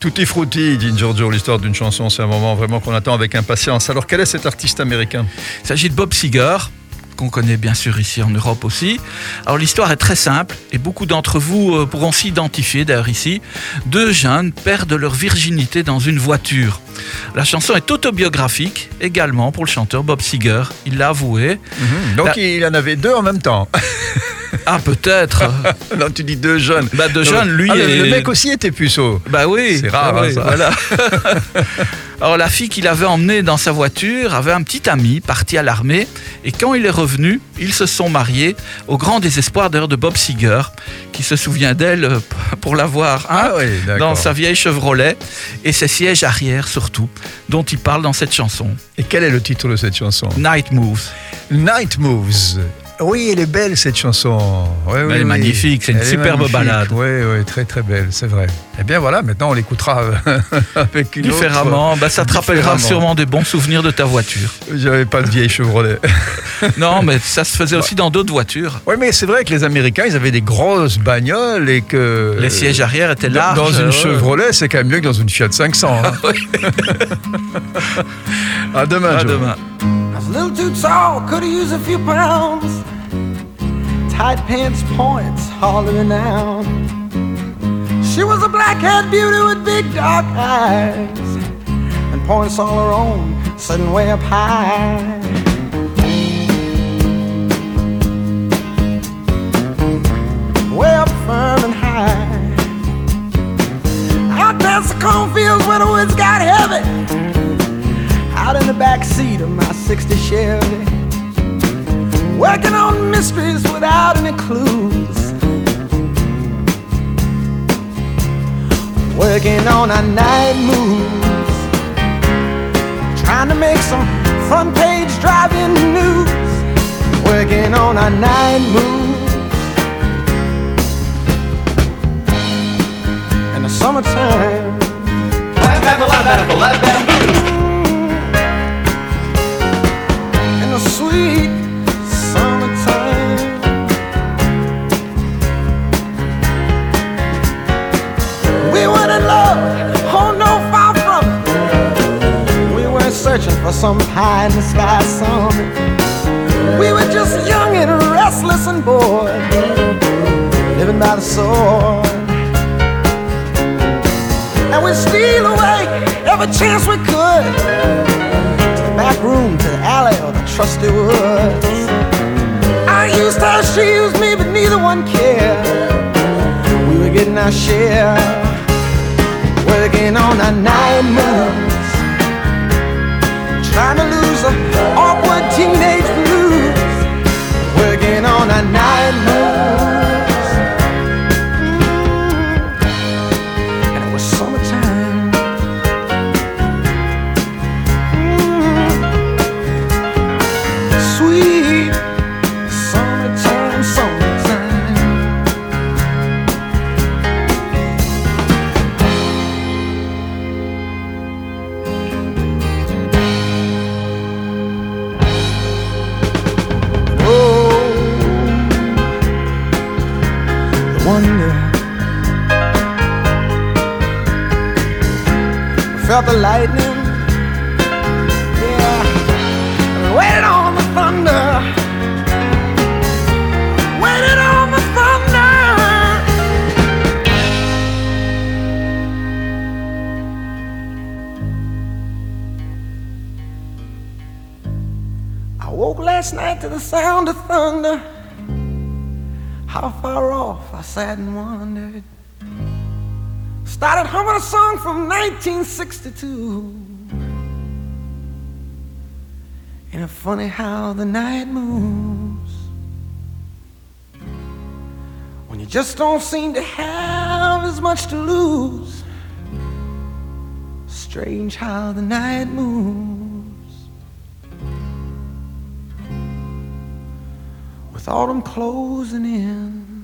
Tutti frutti, dit Giorgio, l'histoire d'une chanson, c'est un moment vraiment qu'on attend avec impatience. Alors quel est cet artiste américain? Il s'agit de Bob Seger, qu'on connaît bien sûr ici en Europe aussi. Alors l'histoire est très simple et beaucoup d'entre vous euh, pourront s'identifier d'ailleurs ici. Deux jeunes perdent leur virginité dans une voiture. La chanson est autobiographique également pour le chanteur Bob Seger. Il l'a avoué. Donc La- il en avait deux en même temps. Ah peut-être. non, tu dis deux jeunes. bah deux jeunes, lui ah, et le mec aussi était puceau. Bah oui. C'est rare, Ah hein, ça. Voilà. Alors la fille qu'il avait emmenée dans sa voiture avait un petit ami parti à l'armée et quand il est revenu, ils se sont mariés au grand désespoir d'ailleurs de Bob Seger qui se souvient d'elle euh, pour l'avoir hein, Ah oui, dans sa vieille Chevrolet et ses sièges arrière surtout dont il parle dans cette chanson. Et quel est le titre de cette chanson? Night Moves. Night Moves. Oui, elle est belle cette chanson. Oui, oui, Elle est oui. magnifique, c'est une Elle superbe ballade. Oui, oui, très très belle, c'est vrai. Eh bien voilà, maintenant on l'écoutera euh, avec une autre- Différemment, bah, ça te rappellera sûrement des bons souvenirs de ta voiture. J'avais pas de vieille Chevrolet. non, mais ça se faisait aussi dans d'autres voitures. Oui, mais c'est vrai que les Américains, ils avaient des grosses bagnoles et que Les sièges arrière étaient larges. dans une Chevrolet, c'est quand même mieux que dans une Fiat 500. hein. à demain, À Joe. demain. A little too tall, could have used a few pounds. Tight pants points, hollering out. She was a black-haired beauty with big dark eyes and points all her own, sitting way up high. Out in the back seat of my 60 Chevy. Working on mysteries without any clues. Working on our night moves. Trying to make some front page driving news. Working on our night moves. In the summertime. Some pie in the sky summit. We were just young and restless and bored, living by the sword. And we'd steal away every chance we could to the back room, to the alley, or the trusty woods. I used her, she used me, but neither one cared. We were getting our share, working on our night moves, trying to lose the awkward wonder. Felt the lightning. Yeah. Waited on the thunder. Waited on the thunder. I woke last night to the sound of thunder. How far off I sat and wondered. Started humming a song from 1962. Ain't it funny how the night moves? When you just don't seem to have as much to lose. Strange how the night moves. With autumn closing in.